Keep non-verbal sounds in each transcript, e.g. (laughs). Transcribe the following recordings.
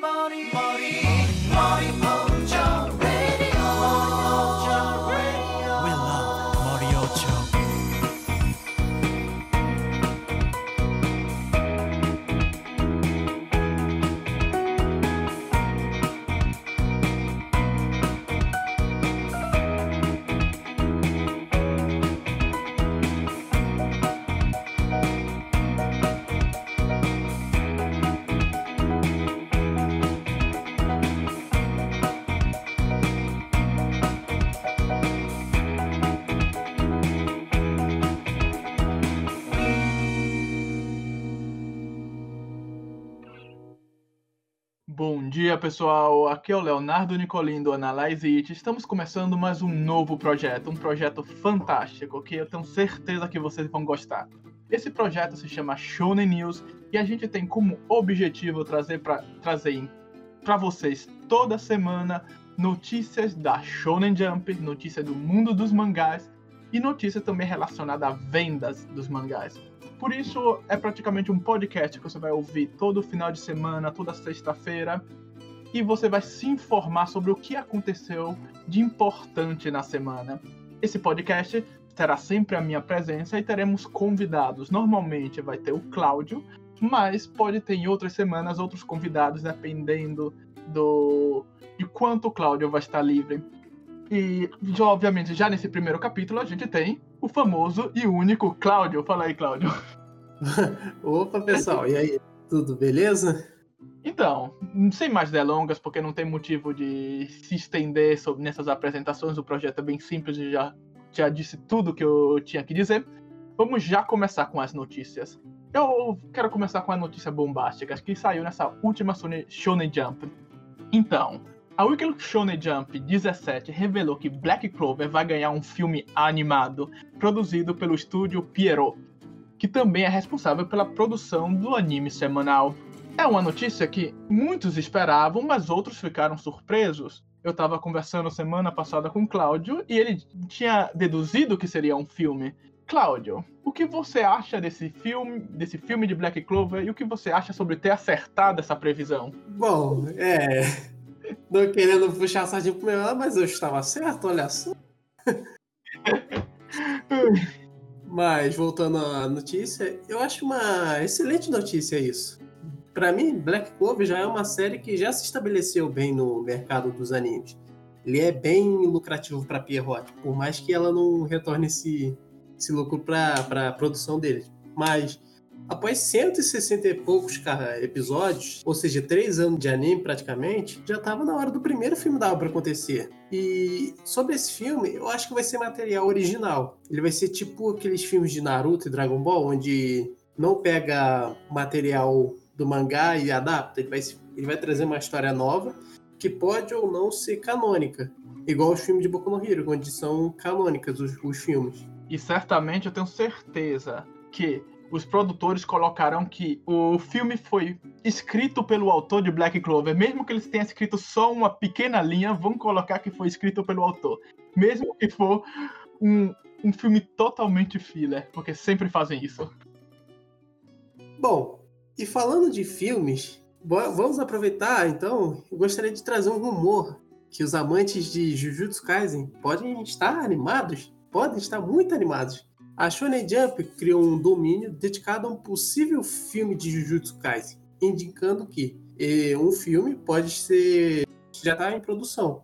Mori, Mori, dia, pessoal. Aqui é o Leonardo Nicolin do Analyze It. Estamos começando mais um novo projeto, um projeto fantástico que eu tenho certeza que vocês vão gostar. Esse projeto se chama Shonen News e a gente tem como objetivo trazer para trazer para vocês toda semana notícias da Shonen Jump, notícias do mundo dos mangás e notícias também relacionadas a vendas dos mangás. Por isso, é praticamente um podcast que você vai ouvir todo final de semana, toda sexta-feira, e você vai se informar sobre o que aconteceu de importante na semana. Esse podcast terá sempre a minha presença e teremos convidados. Normalmente vai ter o Cláudio, mas pode ter em outras semanas outros convidados, dependendo do de quanto o Cláudio vai estar livre. E, obviamente, já nesse primeiro capítulo, a gente tem o famoso e único Cláudio. Fala aí, Cláudio. (laughs) Opa, pessoal, e aí? Tudo beleza? Então, sem mais delongas, porque não tem motivo de se estender sobre, nessas apresentações, o projeto é bem simples e já, já disse tudo que eu tinha que dizer. Vamos já começar com as notícias. Eu quero começar com a notícia bombástica que saiu nessa última Shonen Jump. Então, a Weekly Shonen Jump 17 revelou que Black Clover vai ganhar um filme animado produzido pelo estúdio Pierrot, que também é responsável pela produção do anime semanal. É uma notícia que muitos esperavam, mas outros ficaram surpresos. Eu estava conversando semana passada com o Cláudio e ele tinha deduzido que seria um filme. Cláudio, o que você acha desse filme, desse filme de Black Clover e o que você acha sobre ter acertado essa previsão? Bom, é. Não querendo puxar a sardinha pro meu mas eu estava certo, olha só. (laughs) Mas, voltando à notícia, eu acho uma excelente notícia isso. Para mim, Black Clover já é uma série que já se estabeleceu bem no mercado dos animes. Ele é bem lucrativo para Pierrot, por mais que ela não retorne esse, esse lucro para a produção dele. Mas após 160 e poucos episódios, ou seja, três anos de anime praticamente, já estava na hora do primeiro filme da obra acontecer. E sobre esse filme, eu acho que vai ser material original. Ele vai ser tipo aqueles filmes de Naruto e Dragon Ball, onde não pega material do mangá e adapta. Ele vai, ele vai trazer uma história nova que pode ou não ser canônica. Igual os filmes de Boku no Hero, onde são canônicas os, os filmes. E certamente eu tenho certeza que os produtores colocarão que o filme foi escrito pelo autor de Black Clover, mesmo que eles tenham escrito só uma pequena linha, vão colocar que foi escrito pelo autor, mesmo que for um, um filme totalmente filler, porque sempre fazem isso. Bom, e falando de filmes, vamos aproveitar então. Eu gostaria de trazer um rumor que os amantes de Jujutsu Kaisen podem estar animados, podem estar muito animados. A Shonen Jump criou um domínio dedicado a um possível filme de Jujutsu Kaisen, indicando que eh, um filme pode ser já está em produção.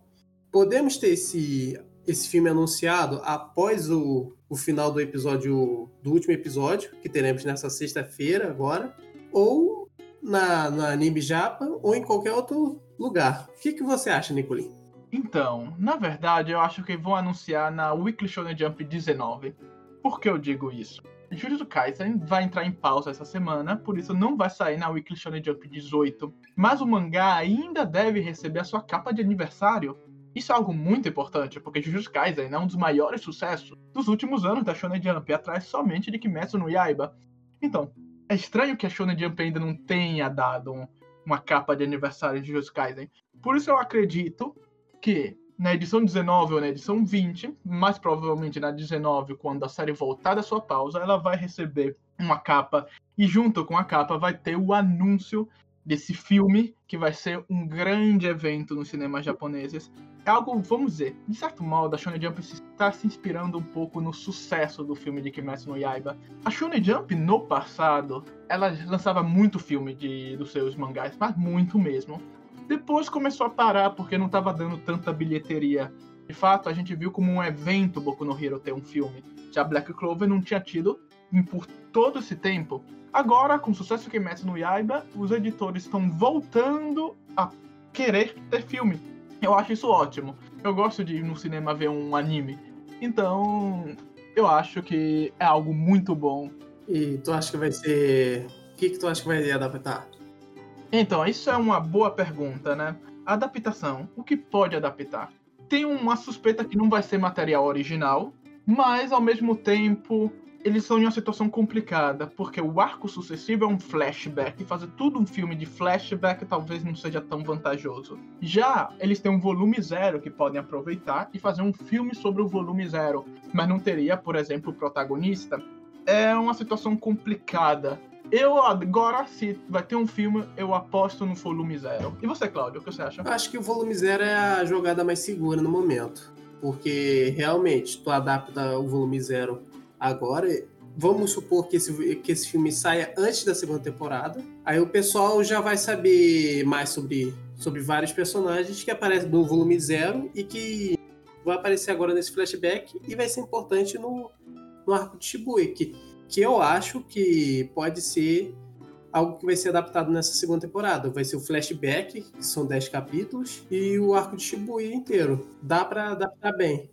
Podemos ter esse esse filme anunciado após o, o final do episódio do último episódio que teremos nessa sexta-feira agora, ou na, na Anime Japa ou em qualquer outro lugar. O que, que você acha, Nicolin? Então, na verdade, eu acho que vão anunciar na Weekly Shonen Jump 19. Por que eu digo isso? Jujutsu Kaisen vai entrar em pausa essa semana, por isso não vai sair na Weekly Shonen Jump 18. Mas o mangá ainda deve receber a sua capa de aniversário. Isso é algo muito importante, porque Jujutsu Kaisen é um dos maiores sucessos dos últimos anos da Shonen Jump, atrás somente de Kimetsu no Yaiba. Então, é estranho que a Shonen Jump ainda não tenha dado um, uma capa de aniversário de Jujutsu Kaisen. Por isso eu acredito que na edição 19 ou na edição 20, mais provavelmente na 19, quando a série voltar da sua pausa, ela vai receber uma capa e junto com a capa vai ter o anúncio desse filme, que vai ser um grande evento nos cinemas japoneses. É algo, vamos dizer, de certo modo, a Shonen Jump está se inspirando um pouco no sucesso do filme de Kimetsu no Yaiba. A Shonen Jump, no passado, ela lançava muito filme de, dos seus mangás, mas muito mesmo. Depois começou a parar porque não estava dando tanta bilheteria. De fato, a gente viu como um evento Boku no Hero ter um filme. Já Black Clover não tinha tido por todo esse tempo. Agora, com o sucesso de Kimetsu no Yaiba, os editores estão voltando a querer ter filme. Eu acho isso ótimo. Eu gosto de ir no cinema ver um anime. Então, eu acho que é algo muito bom. E tu acha que vai ser. O que, que tu acha que vai adaptar? Então, isso é uma boa pergunta, né? Adaptação. O que pode adaptar? Tem uma suspeita que não vai ser material original, mas ao mesmo tempo eles estão em uma situação complicada, porque o arco sucessivo é um flashback, e fazer tudo um filme de flashback talvez não seja tão vantajoso. Já eles têm um volume zero que podem aproveitar e fazer um filme sobre o volume zero, mas não teria, por exemplo, o protagonista. É uma situação complicada. Eu agora, se vai ter um filme, eu aposto no volume zero. E você, Cláudio, o que você acha? Eu acho que o volume zero é a jogada mais segura no momento. Porque realmente, tu adapta o volume zero agora. Vamos supor que esse, que esse filme saia antes da segunda temporada. Aí o pessoal já vai saber mais sobre, sobre vários personagens que aparecem no volume zero e que vai aparecer agora nesse flashback e vai ser importante no, no arco de Shibuya, que, que eu acho que pode ser algo que vai ser adaptado nessa segunda temporada. Vai ser o flashback, que são 10 capítulos, e o arco de Shibuya inteiro. Dá para adaptar bem.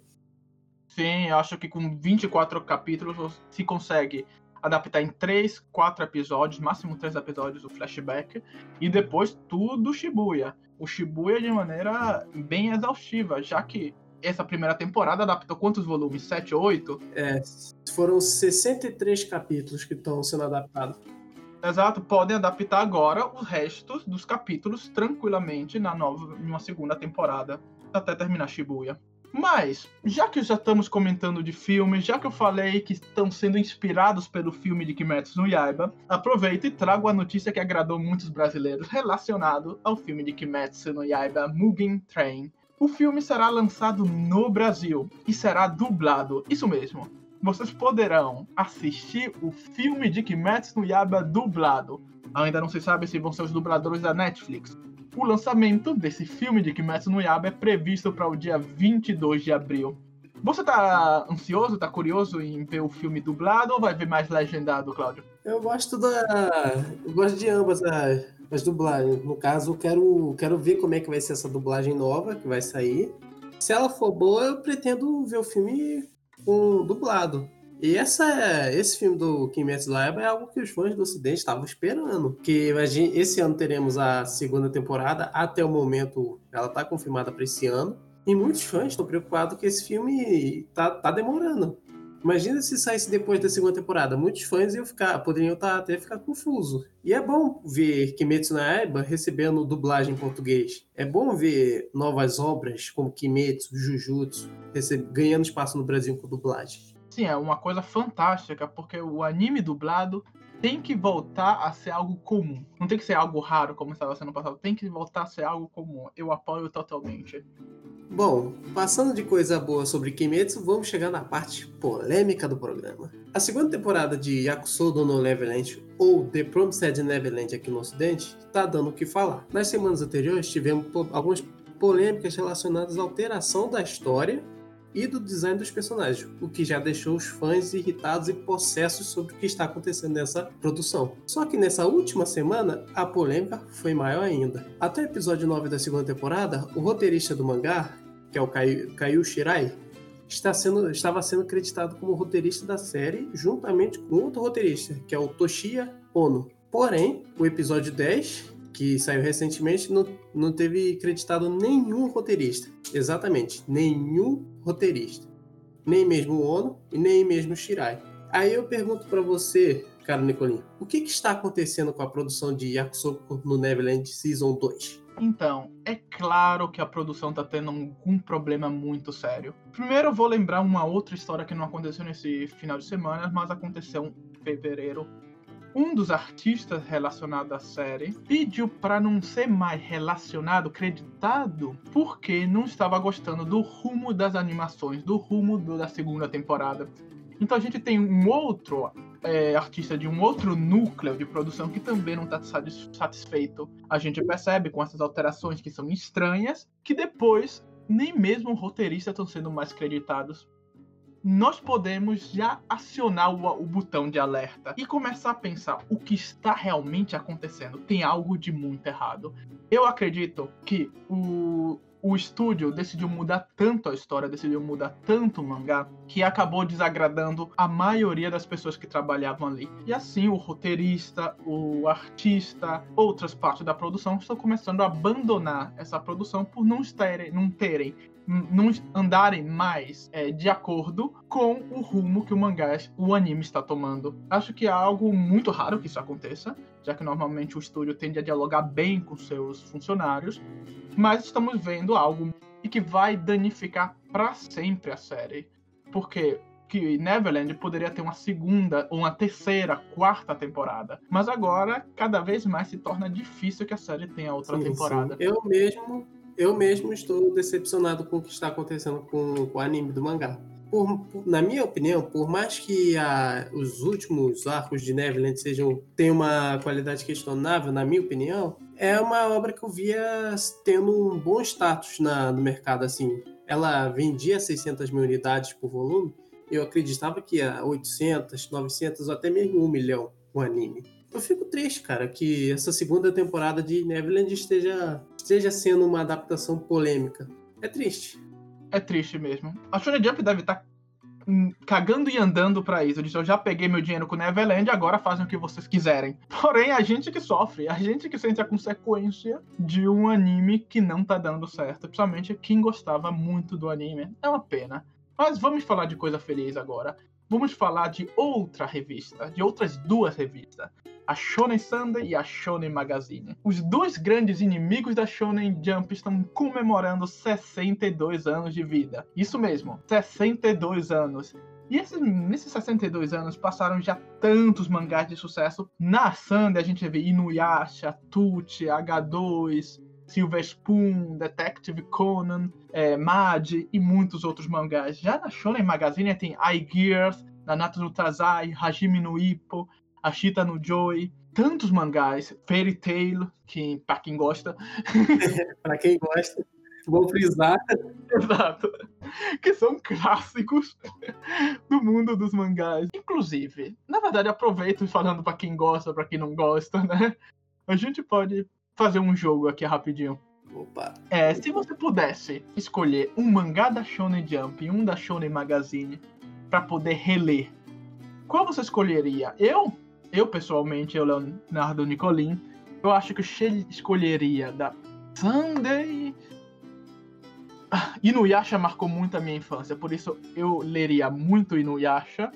Sim, eu acho que com 24 capítulos se consegue adaptar em 3, 4 episódios, máximo 3 episódios o flashback, e depois tudo Shibuya. O Shibuya de maneira bem exaustiva, já que essa primeira temporada adaptou quantos volumes? 7 ou 8? É, foram 63 capítulos que estão sendo adaptados. Exato, podem adaptar agora os restos dos capítulos tranquilamente na nova, numa segunda temporada, até terminar Shibuya. Mas, já que já estamos comentando de filmes, já que eu falei que estão sendo inspirados pelo filme de Kimetsu no Yaiba, aproveito e trago a notícia que agradou muitos brasileiros relacionado ao filme de Kimetsu no Yaiba Mugen Train. O filme será lançado no Brasil e será dublado, isso mesmo. Vocês poderão assistir o filme de Kimetsu no Yaiba dublado. Ainda não se sabe se vão ser os dubladores da Netflix, o lançamento desse filme de Kimetsu no Yaiba é previsto para o dia 22 de abril. Você tá ansioso, tá curioso em ver o filme dublado ou vai ver mais legendado, Cláudio? Eu gosto da. Eu gosto de ambas as, as dublagens. No caso, eu quero, quero ver como é que vai ser essa dublagem nova que vai sair. Se ela for boa, eu pretendo ver o filme com dublado. E essa, esse filme do Kimetsu no Yaiba é algo que os fãs do Ocidente estavam esperando. Que gente, esse ano teremos a segunda temporada. Até o momento, ela está confirmada para esse ano. E muitos fãs estão preocupados que esse filme tá, tá demorando. Imagina se saísse depois da segunda temporada. Muitos fãs iam ficar, poderiam tá, até ficar confusos. E é bom ver Kimetsu no Yaiba recebendo dublagem em português. É bom ver novas obras como Kimetsu, Jujutsu, ganhando espaço no Brasil com dublagem. Sim, é uma coisa fantástica, porque o anime dublado tem que voltar a ser algo comum. Não tem que ser algo raro como estava sendo passado, tem que voltar a ser algo comum. Eu apoio totalmente. Bom, passando de coisa boa sobre Kimetsu, vamos chegar na parte polêmica do programa. A segunda temporada de Yakusodo no Neverland, ou The Promised Neverland aqui no ocidente, tá dando o que falar. Nas semanas anteriores tivemos algumas polêmicas relacionadas à alteração da história e do design dos personagens, o que já deixou os fãs irritados e possessos sobre o que está acontecendo nessa produção. Só que nessa última semana, a polêmica foi maior ainda. Até o episódio 9 da segunda temporada, o roteirista do mangá, que é o Kaiu Shirai, está sendo, estava sendo creditado como roteirista da série, juntamente com outro roteirista, que é o Toshiya Ono. Porém, o episódio 10, que saiu recentemente, não, não teve creditado nenhum roteirista. Exatamente, nenhum roteirista. Nem mesmo o Ono e nem mesmo o Shirai. Aí eu pergunto pra você, cara Nicolinho, o que, que está acontecendo com a produção de Yakusoku no Neverland Season 2? Então, é claro que a produção tá tendo algum problema muito sério. Primeiro eu vou lembrar uma outra história que não aconteceu nesse final de semana, mas aconteceu em fevereiro. Um dos artistas relacionados à série pediu para não ser mais relacionado, creditado, porque não estava gostando do rumo das animações, do rumo do- da segunda temporada. Então a gente tem um outro é, artista de um outro núcleo de produção que também não está satisfeito. A gente percebe com essas alterações que são estranhas, que depois nem mesmo o roteirista estão sendo mais creditados. Nós podemos já acionar o, o botão de alerta e começar a pensar o que está realmente acontecendo. Tem algo de muito errado. Eu acredito que o, o estúdio decidiu mudar tanto a história, decidiu mudar tanto o mangá, que acabou desagradando a maioria das pessoas que trabalhavam ali. E assim, o roteirista, o artista, outras partes da produção estão começando a abandonar essa produção por não terem, não terem não andarem mais é, de acordo com o rumo que o mangá, o anime está tomando. Acho que é algo muito raro que isso aconteça, já que normalmente o estúdio tende a dialogar bem com seus funcionários, mas estamos vendo algo que vai danificar para sempre a série, porque que Neverland poderia ter uma segunda, ou uma terceira, quarta temporada, mas agora cada vez mais se torna difícil que a série tenha outra Sim, temporada. sim. Eu mesmo, eu mesmo estou decepcionado com o que está acontecendo com, com o anime do mangá. Por- na minha opinião, por mais que a- os últimos arcos de Neverland sejam tenham uma qualidade questionável, na minha opinião, é uma obra que eu via tendo um bom status na- no mercado. Assim, ela vendia 600 mil unidades por volume. Eu acreditava que ia 800, 900 ou até mesmo um milhão o anime. Eu fico triste, cara, que essa segunda temporada de Neverland esteja, esteja sendo uma adaptação polêmica. É triste. É triste mesmo. A Shonen Jump deve estar cagando e andando pra isso. Eu já peguei meu dinheiro com Neverland, agora fazem o que vocês quiserem. (laughs) Porém, a gente que sofre, a gente que sente a consequência de um anime que não tá dando certo. Principalmente quem gostava muito do anime. É uma pena. Mas vamos falar de coisa feliz agora. Vamos falar de outra revista, de outras duas revistas. A Shonen Sunday e a Shonen Magazine. Os dois grandes inimigos da Shonen Jump estão comemorando 62 anos de vida. Isso mesmo, 62 anos. E esses, nesses 62 anos passaram já tantos mangás de sucesso. Na Sunday a gente vê Inuyasha, Tuti, H2, Silver Spoon, Detective Conan, é, Mad e muitos outros mangás. Já na Shonen Magazine tem iGears, Nanatsu no Taizai, Hajime no Ippo, Ashita no Joy, tantos mangás, Fairy Tail, que pra quem gosta, (laughs) Pra quem gosta, vou frisar. Exato. Que são clássicos do mundo dos mangás. Inclusive, na verdade, aproveito falando pra quem gosta, pra quem não gosta, né? A gente pode fazer um jogo aqui rapidinho. Opa, É, se você pudesse escolher um mangá da Shonen Jump e um da Shonen Magazine pra poder reler, qual você escolheria? Eu, eu pessoalmente, eu Leonardo Nicolin, eu acho que eu escolheria da Sunday. Ah, Inuyasha marcou muito a minha infância, por isso eu leria muito Inuyasha.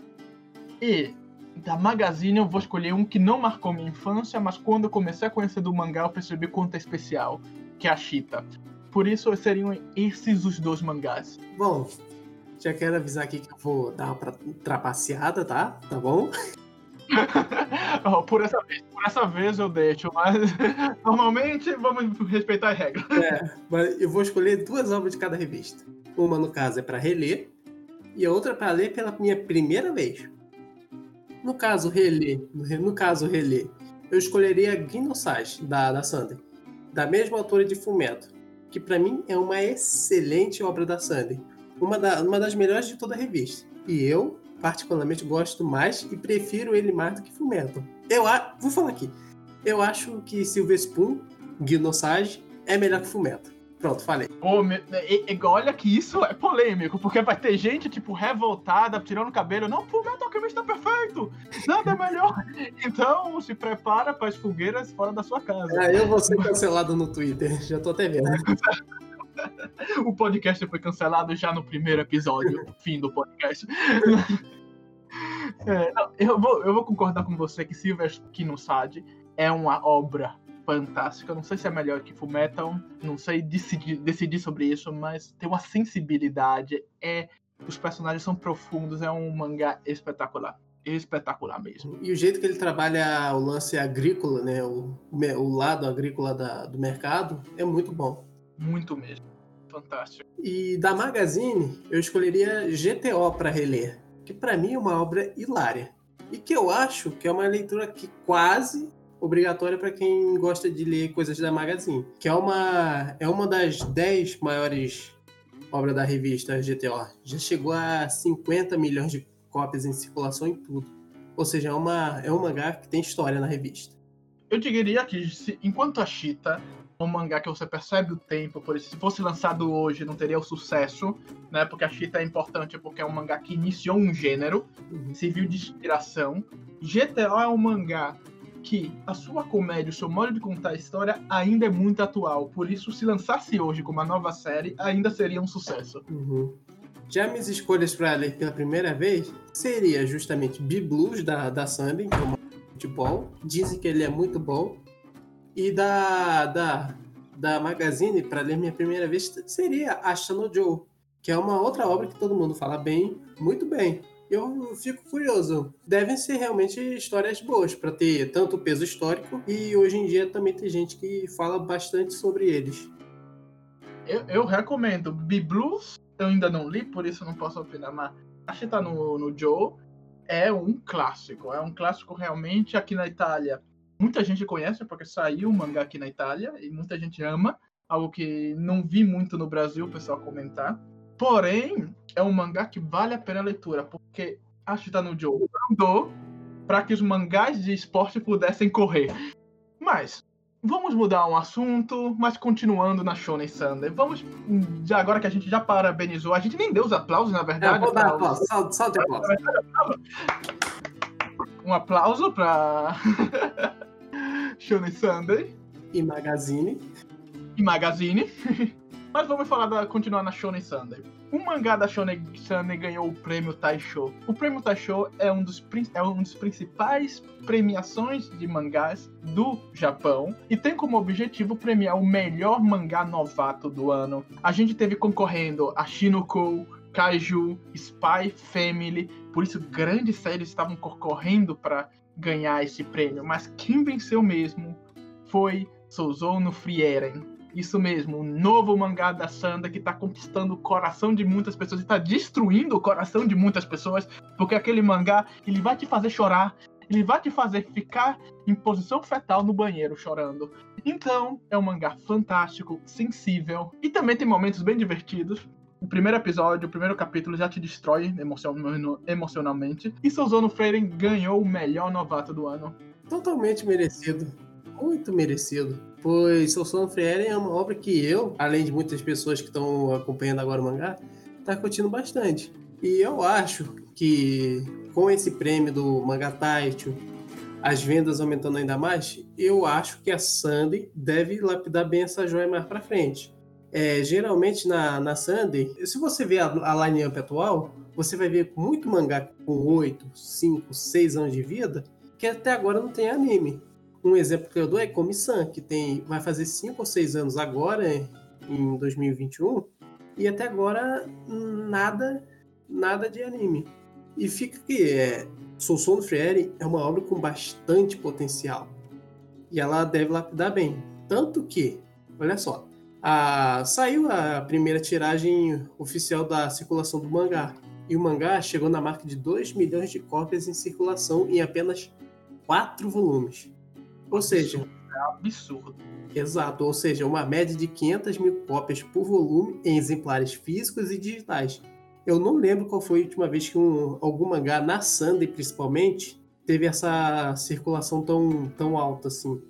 E da Magazine eu vou escolher um que não marcou minha infância, mas quando eu comecei a conhecer do mangá eu percebi quanto é especial, que é a Chita. Por isso seriam esses os dois mangás. bom, já quero avisar aqui que eu vou dar uma trapaceada, tá? Tá bom? (laughs) Ó, por, essa vez, por essa vez eu deixo, mas (laughs) normalmente vamos respeitar as regras. É, mas eu vou escolher duas obras de cada revista. Uma, no caso, é para reler, e a outra para ler pela minha primeira vez. No caso, reler, no caso, reler, eu escolheria Gnosage, da, da Sander, da mesma autora de Fumeto, que para mim é uma excelente obra da Sander, uma, da, uma das melhores de toda a revista. E eu, particularmente, gosto mais e prefiro ele mais do que Fumeto. Eu a, vou falar aqui, eu acho que Silver Spoon, Gnosage, é melhor que Fumeto. Pronto, falei. E- e- olha que isso é polêmico, porque vai ter gente, tipo, revoltada, tirando o cabelo. Não, o Metal Alchemist tá perfeito! Nada é melhor! (laughs) Então, se prepara para as fogueiras fora da sua casa. Ah, eu vou ser cancelado no Twitter, já tô até vendo. (laughs) O podcast foi cancelado já no primeiro episódio, fim do podcast. (laughs) É, eu, vou, eu vou concordar com você que Silver Kinosad é uma obra fantástica. Eu Não sei se é melhor que Fullmetal, não sei decidir, decidir sobre isso, mas tem uma sensibilidade. É, os personagens são profundos, é um mangá espetacular. espetacular mesmo. E o jeito que ele trabalha o lance agrícola, né? O, o lado agrícola da- do mercado é muito bom. Muito mesmo. Fantástico. E da Magazine, eu escolheria GTO para reler, que para mim é uma obra hilária. E que eu acho que é uma leitura que quase obrigatória para quem gosta de ler coisas da Magazine, que é uma é uma das 10 maiores obras da revista GTO. Já chegou a 50 milhões de cópias em circulação em tudo. Ou seja, é, uma, é um mangá que tem história na revista. Eu diria que se- enquanto a Chita é um mangá que você percebe o tempo, por isso, se fosse lançado hoje, não teria o sucesso, né? Porque a Chita é importante porque é um mangá que iniciou um gênero, serviu de inspiração. GTO é um mangá que a sua comédia, o seu modo de contar a história ainda é muito atual. Por isso, se lançasse hoje com uma nova série, ainda seria um sucesso. Uhum. Já minhas escolhas para ler pela primeira vez seria justamente B-Blues da, da Sandy, que é futebol. Dizem que ele é muito bom. E da, da, da Magazine, para ler minha primeira vez, seria Ashta no Joe, que é uma outra obra que todo mundo fala bem, muito bem. Eu fico curioso. Devem ser realmente histórias boas para ter tanto peso histórico e hoje em dia também tem gente que fala bastante sobre eles. Eu, eu recomendo. B-Blues, eu ainda não li, por isso não posso opinar, mas a Chita no, no Joe é um clássico. É um clássico realmente aqui na Itália. Muita gente conhece porque saiu o mangá aqui na Itália e muita gente ama. Algo que não vi muito no Brasil o pessoal comentar. Porém, é um mangá que vale a pena a leitura, porque a Chita no Joe andou para que os mangás de esporte pudessem correr. Mas, vamos mudar um assunto, mas continuando na Shonen Sunday. Vamos, já agora que a gente já parabenizou, a gente nem deu os aplausos, na É, verdade. vou dar pra- aplauso, salve, salve aplauso. Um aplauso para (laughs) Shonen Sunday E Magazine. e Magazine. (laughs) Mas vamos falar da, continuar na Shonen Sunday. O mangá da Shonen Sunday ganhou o prêmio Taisho. O prêmio Taisho é um dos, é um dos principais premiações de mangás do Japão e tem como objetivo premiar o melhor mangá novato do ano. A gente teve concorrendo a Shinoko, Kaiju, Spy Family, por isso grandes séries estavam concorrendo para ganhar esse prêmio, mas quem venceu mesmo foi Souzono Frieren. Isso mesmo, o novo mangá da Sanda que tá conquistando o coração de muitas pessoas e tá destruindo o coração de muitas pessoas, porque aquele mangá, ele vai te fazer chorar, ele vai te fazer ficar em posição fetal no banheiro chorando. Então, é um mangá fantástico, sensível e também tem momentos bem divertidos. O primeiro episódio, o primeiro capítulo já te destrói emocion- emocionalmente. E Souzono Freire ganhou o melhor novato do ano. Totalmente merecido. Muito merecido. Pois Soul Sono Frieren é uma obra que eu, além de muitas pessoas que estão acompanhando agora o mangá, tá curtindo bastante. E eu acho que com esse prêmio do Manga Taito, as vendas aumentando ainda mais, eu acho que a Sandy deve lapidar bem essa joia mais pra frente. É, geralmente na, na se você ver a, a line-up atual, você vai ver muito mangá com 8, 5, 6 anos de vida, que até agora não tem anime. Um exemplo que eu dou é Komi-san, que tem, vai fazer 5 ou 6 anos agora, em 2021, e até agora nada, nada de anime. E fica que é, Sousou Friere é uma obra com bastante potencial. E ela deve lapidar bem. Tanto que, olha só, a- saiu a primeira tiragem oficial da circulação do mangá. E o mangá chegou na marca de 2 milhões de cópias em circulação em apenas 4 volumes. Ou seja, Absurdo. exato, ou seja, uma média de 500 mil cópias por volume em exemplares físicos e digitais. Eu não lembro qual foi a última vez que um, algum mangá, na Sunday principalmente, teve essa circulação tão, tão alta assim.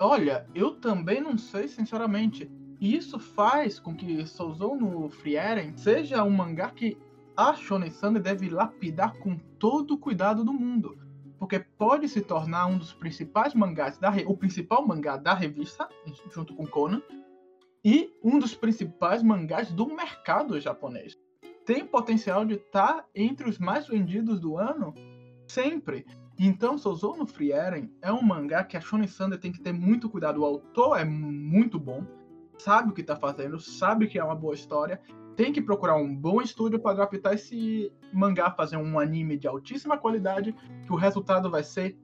Olha, eu também não sei, sinceramente. E isso faz com que Souzou no Frieren seja um mangá que a Shonen Sunday deve lapidar com todo o cuidado do mundo. Porque pode se tornar um dos principais mangás, da o principal mangá da revista, junto com Conan, e um dos principais mangás do mercado japonês. Tem potencial de estar entre os mais vendidos do ano sempre. Então, Souzou no Frieren é um mangá que a Shonen Sunday tem que ter muito cuidado. O autor é muito bom, sabe o que tá fazendo, sabe que é uma boa história, tem que procurar um bom estúdio para adaptar esse mangá, fazer um anime de altíssima qualidade, que o resultado vai ser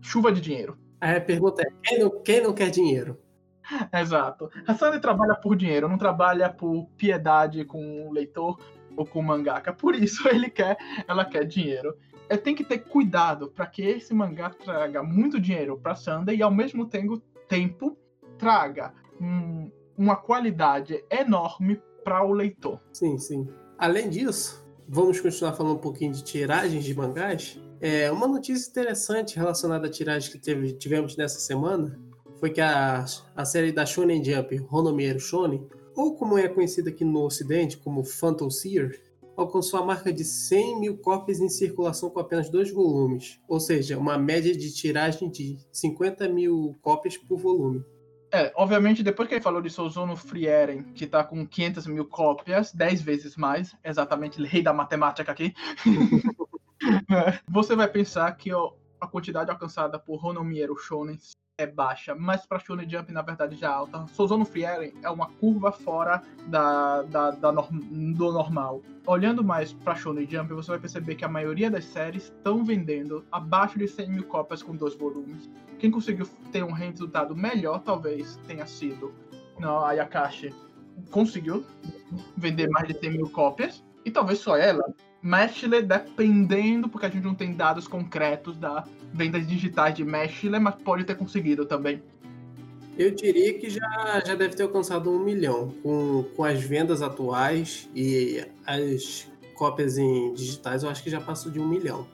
chuva de dinheiro. A pergunta é: quem não, quem não quer dinheiro? (laughs) Exato. A Sandy trabalha por dinheiro, não trabalha por piedade com o leitor ou com o mangaka. Por isso (laughs) ele quer, ela quer dinheiro. É, tem que ter cuidado para que esse mangá traga muito dinheiro para Sunday e ao mesmo tempo, tempo traga um- uma qualidade enorme para o leitor. Sim, sim. Além disso, vamos continuar falando um pouquinho de tiragens de mangás. É, uma notícia interessante relacionada a tiragens que teve- tivemos nessa semana foi que a, a série da Shonen Jump, Honomiero Shonen, ou como é conhecida aqui no ocidente como Phantom Seer, alcançou a marca de 100 mil cópias em circulação com apenas dois volumes, ou seja, uma média de tiragem de 50 mil cópias por volume. É, obviamente, depois que ele falou de Souzono Frieren, que tá com 500 mil cópias, 10 vezes mais, exatamente, rei da matemática aqui, (laughs) (laughs) você vai pensar que ó, a quantidade alcançada por Honomiero Shonen é baixa, mas para Shonen Jump, na verdade, já é alta. Souzono Frieren é uma curva fora da, da, da norm- do normal. Olhando mais para Shonen Jump, você vai perceber que a maioria das séries estão vendendo abaixo de 100 mil cópias com dois volumes. Quem conseguiu ter um resultado melhor, talvez tenha sido não, a Yakashi. Conseguiu vender mais de 100 mil cópias, e talvez só ela. Meshle, dependendo, porque a gente não tem dados concretos da vendas digitais de Meshle, mas pode ter conseguido também. Eu diria que já, já deve ter alcançado um milhão com, com as vendas atuais e as cópias em digitais. Eu acho que já passou de um milhão.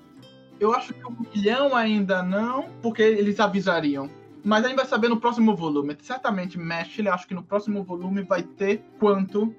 Eu acho que um milhão ainda não, porque eles avisariam. Mas a gente vai saber no próximo volume. Certamente Meshle, acho que no próximo volume vai ter quanto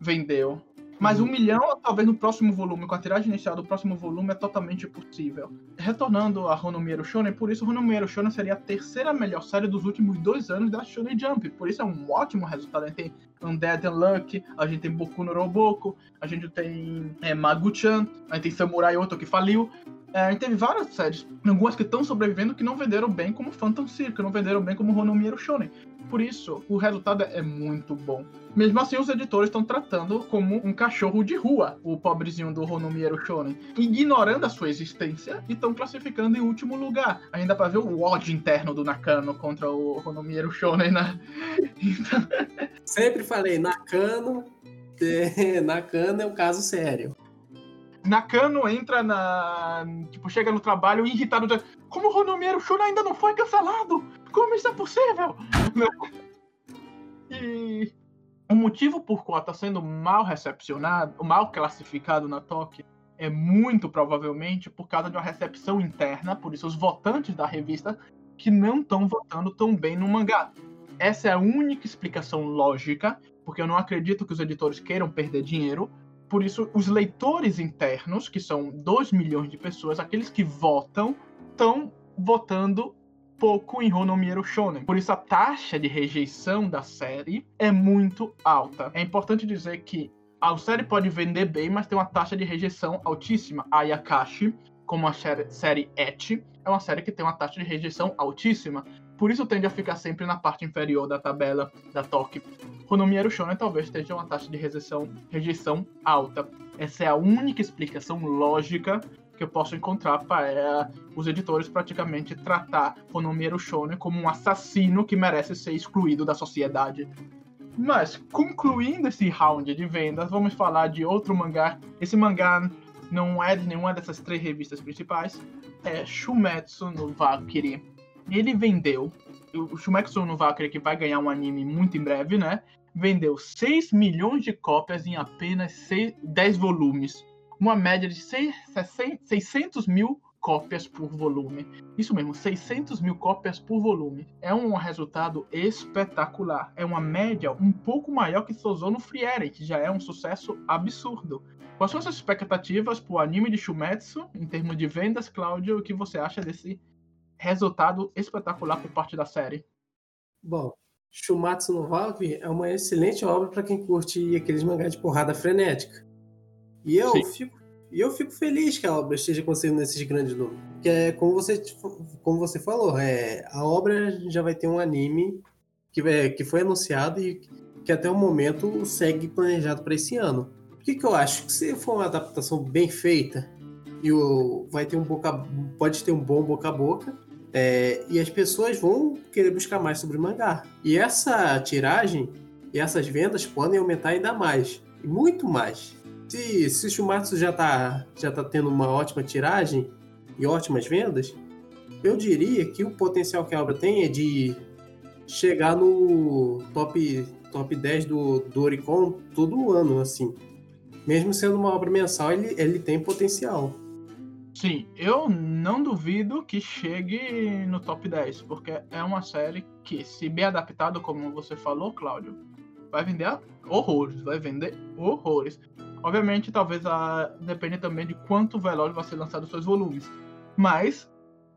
vendeu. Mas um milhão, talvez no próximo volume, com a tiragem inicial do próximo volume, é totalmente possível. Retornando a Honomiero Shonen, por isso Honomiero Shonen seria a terceira melhor série dos últimos dois anos da Shonen Jump. Por isso é um ótimo resultado. A gente tem Undead Unluck, a gente tem Boku no Roboko, a gente tem é, Magu-chan, a gente tem Samurai Oto que faliu. É, a gente teve várias séries, algumas que estão sobrevivendo que não venderam bem como Phantom Circle, não venderam bem como Honomiero Shonen. Por isso, o resultado é muito bom. Mesmo assim, os editores estão tratando como um cachorro de rua o pobrezinho do Honomiero Shonen, ignorando a sua existência e estão classificando em último lugar. Ainda para ver o ódio interno do Nakano contra o Honomiero Shonen, né? (laughs) Então, Sempre falei, Nakano, (laughs) Nakano é um caso sério. Nakano entra na. Tipo, chega no trabalho irritado. de, Como o Honomiero Shonen ainda não foi cancelado? Como isso é possível? (laughs) e o motivo por qual está sendo mal recepcionado, mal classificado na Toque, é muito provavelmente por causa de uma recepção interna, por isso os votantes da revista que não estão votando tão bem no mangá. Essa é a única explicação lógica, porque eu não acredito que os editores queiram perder dinheiro. Por isso, os leitores internos, que são 2 milhões de pessoas, aqueles que votam, estão votando pouco em Honomiero Shonen. Por isso, a taxa de rejeição da série é muito alta. É importante dizer que a série pode vender bem, mas tem uma taxa de rejeição altíssima. A Yakashi, como a série, Eti, é uma série que tem uma taxa de rejeição altíssima. Por isso tende a ficar sempre na parte inferior da tabela da Toque. Honomiero Shonen talvez esteja uma taxa de rejeição, rejeição alta. Essa é a única explicação lógica que eu posso encontrar para os editores praticamente tratar Honomiero Shonen como um assassino que merece ser excluído da sociedade. Mas, concluindo esse round de vendas, vamos falar de outro mangá. Esse mangá não é de nenhuma dessas três revistas principais. É Shumetsu no Valkyrie. Ele vendeu, o Shumetsu no Valkyrie, que vai ganhar um anime muito em breve, né? Vendeu 6 milhões de cópias em apenas 6, 10 volumes. Uma média de 6, 600 mil cópias por volume. Isso mesmo, 600 mil cópias por volume. É um resultado espetacular. É uma média um pouco maior que Sozono Frieren, que já é um sucesso absurdo. Quais são suas expectativas para o anime de Shumetsu, em termos de vendas, Cláudio? O que você acha desse resultado espetacular por parte da série? Bom, Shumatsu no Valkyrie é uma excelente obra para quem curte aqueles mangás de porrada frenética. E eu Sim. fico e eu fico feliz que a obra esteja conseguindo esses grandes números. Que é como você, como você falou, é, a obra já vai ter um anime que, é, que foi anunciado e que até o momento segue planejado para esse ano. O que, que eu acho? Que se for uma adaptação bem feita, e o, vai ter um boca, pode ter um bom boca a boca, é, e as pessoas vão querer buscar mais sobre o mangá. E essa tiragem e essas vendas podem aumentar ainda mais, muito mais. Se, se Shumatsu já está já tá tendo uma ótima tiragem e ótimas vendas, eu diria que o potencial que a obra tem é de chegar no top, top 10 do, do Oricon todo ano, assim. Mesmo sendo uma obra mensal, ele, ele tem potencial. Sim, eu não duvido que chegue no top 10, porque é uma série que, se bem adaptado, como você falou, Cláudio, vai vender horrores, vai vender horrores. Obviamente, talvez a depender também de quanto veloz vai ser lançado os seus volumes. Mas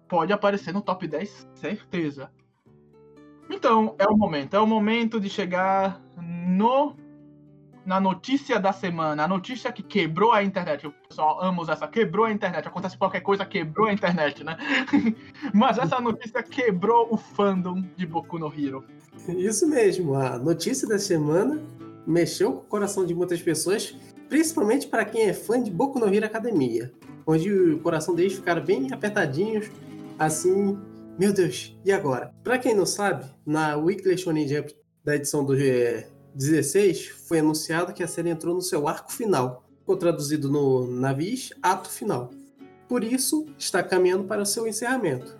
pode aparecer no top 10, certeza. Então, é o momento. É o momento de chegar no na notícia da semana, a notícia que quebrou a internet. O pessoal ama usar essa, quebrou a internet. Acontece qualquer coisa, quebrou a internet, né? (laughs) Mas essa notícia quebrou o fandom de Boku no Hero. Isso mesmo, a notícia da semana mexeu com o coração de muitas pessoas, principalmente para quem é fã de Boku no Hero Academia, onde o coração deles ficaram bem apertadinhos, assim, meu Deus, e agora? Para quem não sabe, na Weekly Shonen Jump da edição do 16 foi anunciado que a série entrou no seu arco final, ficou traduzido no Navis, ato final. Por isso, está caminhando para o seu encerramento.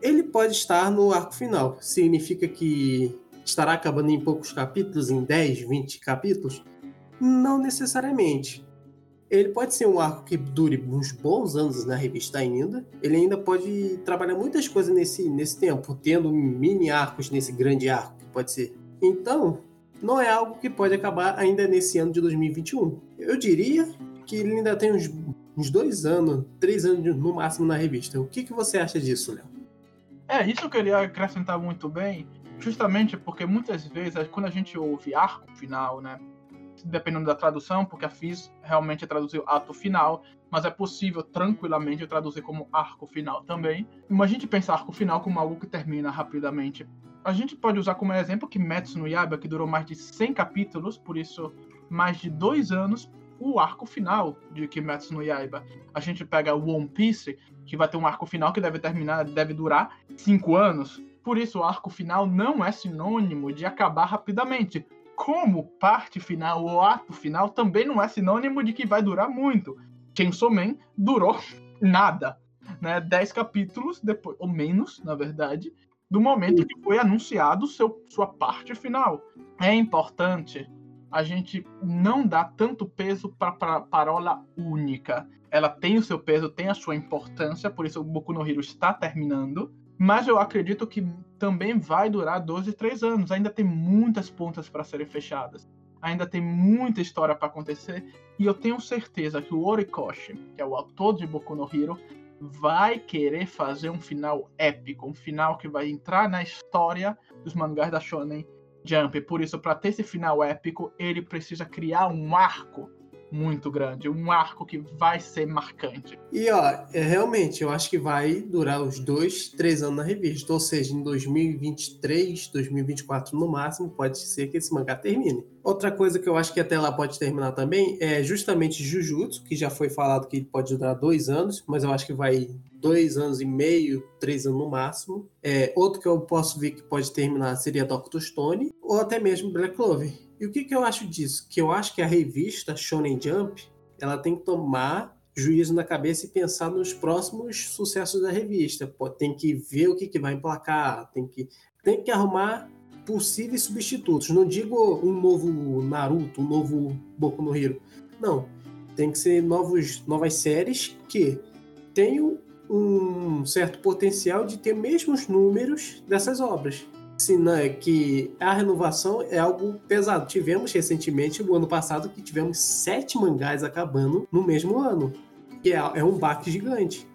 Ele pode estar no arco final, significa que estará acabando em poucos capítulos, em 10, 20 capítulos? Não necessariamente. Ele pode ser um arco que dure uns bons anos na revista ainda. Ele ainda pode trabalhar muitas coisas nesse, nesse tempo, tendo mini arcos nesse grande arco, que pode ser. Então, não é algo que pode acabar ainda nesse ano de 2021. Eu diria que ele ainda tem uns, uns dois anos, três anos no máximo na revista. O que, que você acha disso, Léo? É, isso eu queria acrescentar muito bem, justamente porque muitas vezes, quando a gente ouve arco final, né? Dependendo da tradução, porque a FIS realmente traduziu ato final, mas é possível tranquilamente traduzir como arco final também. Mas a gente pensa arco final como algo que termina rapidamente a gente pode usar como exemplo que Metsu no Yaiba, que durou mais de 100 capítulos, por isso mais de dois anos, o arco final de Kimetsu no Yaiba. A gente pega One Piece, que vai ter um arco final que deve terminar, deve durar cinco anos. Por isso, o arco final não é sinônimo de acabar rapidamente. Como parte final ou ato final também não é sinônimo de que vai durar muito. Chainsaw Man durou (laughs) nada, né? Dez capítulos depois, ou menos, na verdade, do momento que foi anunciado seu, sua parte final. É importante a gente não dar tanto peso para a parola única. Ela tem o seu peso, tem a sua importância, por isso o Boku no Hero está terminando. Mas eu acredito que também vai durar 12, 3 anos. Ainda tem muitas pontas para serem fechadas. Ainda tem muita história para acontecer. E eu tenho certeza que o Orikoshi, que é o autor de Boku no Hero, vai querer fazer um final épico, um final que vai entrar na história dos mangás da Shonen Jump. Por isso, para ter esse final épico, ele precisa criar um arco muito grande, um arco que vai ser marcante. E ó, é, realmente, eu acho que vai durar os dois, três anos na revista, ou seja, em 2023, 2024 no máximo, pode ser que esse mangá termine. Outra coisa que eu acho que até lá pode terminar também é justamente Jujutsu, que já foi falado que pode durar dois anos, mas eu acho que vai dois anos e meio, três anos no máximo. É, outro que eu posso ver que pode terminar seria Doctor Stone, ou até mesmo Black Clover. E o que, que eu acho disso? Que eu acho que a revista Shonen Jump ela tem que tomar juízo na cabeça e pensar nos próximos sucessos da revista. Pô, tem que ver o que, que vai emplacar, tem que, tem que arrumar possíveis substitutos. Não digo um novo Naruto, um novo Boku no Hero. Não. Tem que ser novos, novas séries que tenham um certo potencial de ter mesmos números dessas obras é que a renovação é algo pesado. Tivemos recentemente, no ano passado, que tivemos sete mangás acabando no mesmo ano, que é, é um baque gigante.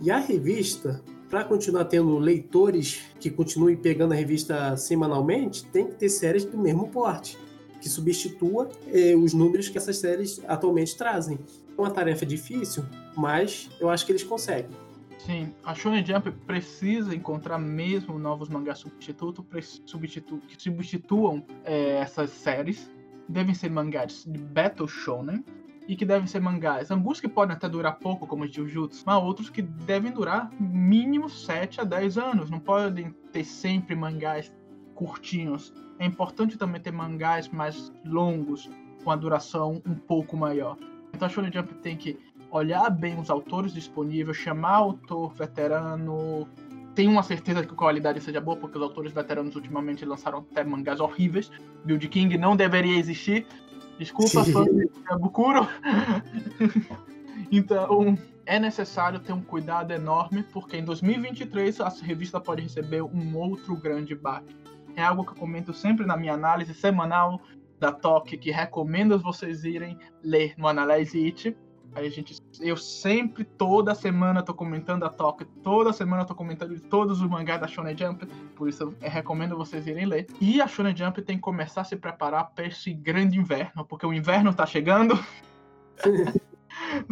E a revista, para continuar tendo leitores que continuem pegando a revista semanalmente, tem que ter séries do mesmo porte, que substitua eh, os números que essas séries atualmente trazem. É uma tarefa difícil, mas eu acho que eles conseguem. Sim, a Shonen Jump precisa encontrar mesmo novos mangás substituto, substitu- que substituam é, essas séries. Devem ser mangás de Battle Shonen e que devem ser mangás. Alguns que podem até durar pouco, como Jujutsu, mas outros que devem durar mínimo 7 a 10 anos. Não podem ter sempre mangás curtinhos. É importante também ter mangás mais longos, com a duração um pouco maior. Então a Shonen Jump tem que olhar bem os autores disponíveis, chamar autor veterano. Tem uma certeza de que a qualidade seja boa, porque os autores veteranos ultimamente lançaram até mangás horríveis. Build King não deveria existir. Desculpa, fã de Bukuro. então, é necessário ter um cuidado enorme, porque em 2023 a revista pode receber um outro grande baque. É algo que eu comento sempre na minha análise semanal da TOC, que recomendo vocês irem ler no Analyze It. Aí a gente, eu sempre, toda semana, tô comentando a Toca, toda semana tô comentando de todos os mangás da Shonen Jump, por isso eu recomendo vocês irem ler. E a Shonen Jump tem que começar a se preparar para esse grande inverno, porque o inverno tá chegando. (laughs)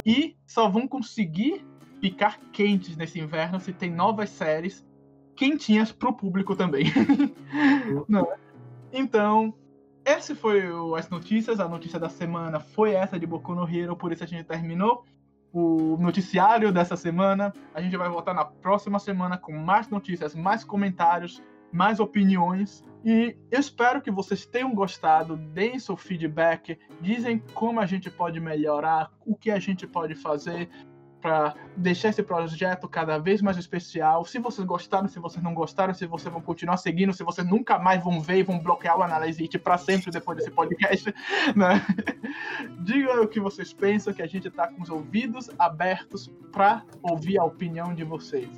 e só vão conseguir ficar quentes nesse inverno se tem novas séries quentinhas pro público também. (laughs) Não é? Então, esse foi o- as notícias. A notícia da semana foi essa de Boku no Hero, por isso a gente terminou o noticiário dessa semana. A gente vai voltar na próxima semana com mais notícias, mais comentários, mais opiniões. E eu espero que vocês tenham gostado, deem seu feedback, dizem como a gente pode melhorar, o que a gente pode fazer para deixar esse projeto cada vez mais especial. Se vocês gostaram, se vocês não gostaram, se vocês vão continuar seguindo, se vocês nunca mais vão ver e vão bloquear o Analyze It para sempre depois desse podcast, (laughs) né? Digam o que vocês pensam, que a gente tá com os ouvidos abertos para ouvir a opinião de vocês.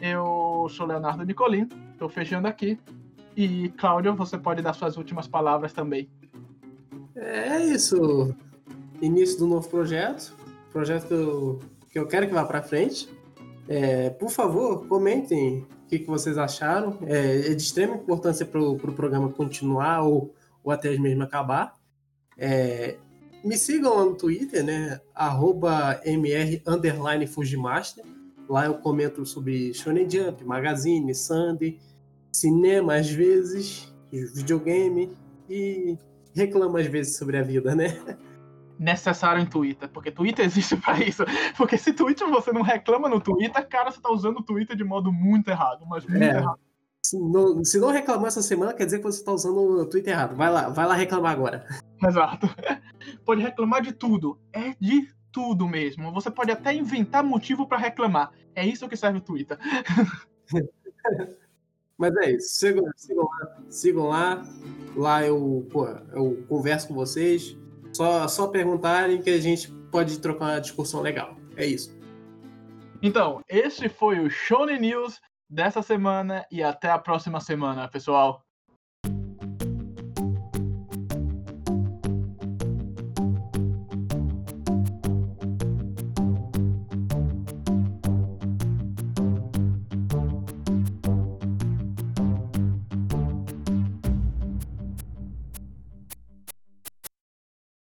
Eu sou Leonardo Nicolin, estou fechando aqui. E, Cláudio, você pode dar suas últimas palavras também. É isso. Início do novo projeto. Projeto que eu, que eu quero que vá para frente. É, por favor, comentem o que, que vocês acharam. É, é de extrema importância para o pro programa continuar ou, ou até mesmo acabar. É, me sigam lá no Twitter, né? Arroba mr underline Fujimaster. Lá eu comento sobre Shonen Jump, Magazine, Sunday, cinema às vezes, videogame e reclamo às vezes sobre a vida, né? (laughs) necessário em Twitter, porque Twitter (laughs) existe pra isso. Porque se Twitter você não reclama no Twitter, cara, você tá usando o Twitter de modo muito errado, mas muito É. errado. Se não, se não reclamar essa semana, quer dizer que você está usando o Twitter errado. Vai lá, vai lá reclamar agora. (laughs) Exato. Pode reclamar de tudo. É de tudo mesmo. Você pode até inventar motivo pra reclamar. É isso que serve o Twitter. (laughs) Mas é isso. Sigam, sigam lá. Sigam lá. Lá eu, pô, eu converso com vocês. Só, só perguntarem que a gente pode trocar uma discussão legal. É isso. Então, esse foi o Shonen News dessa semana e até a próxima semana, pessoal.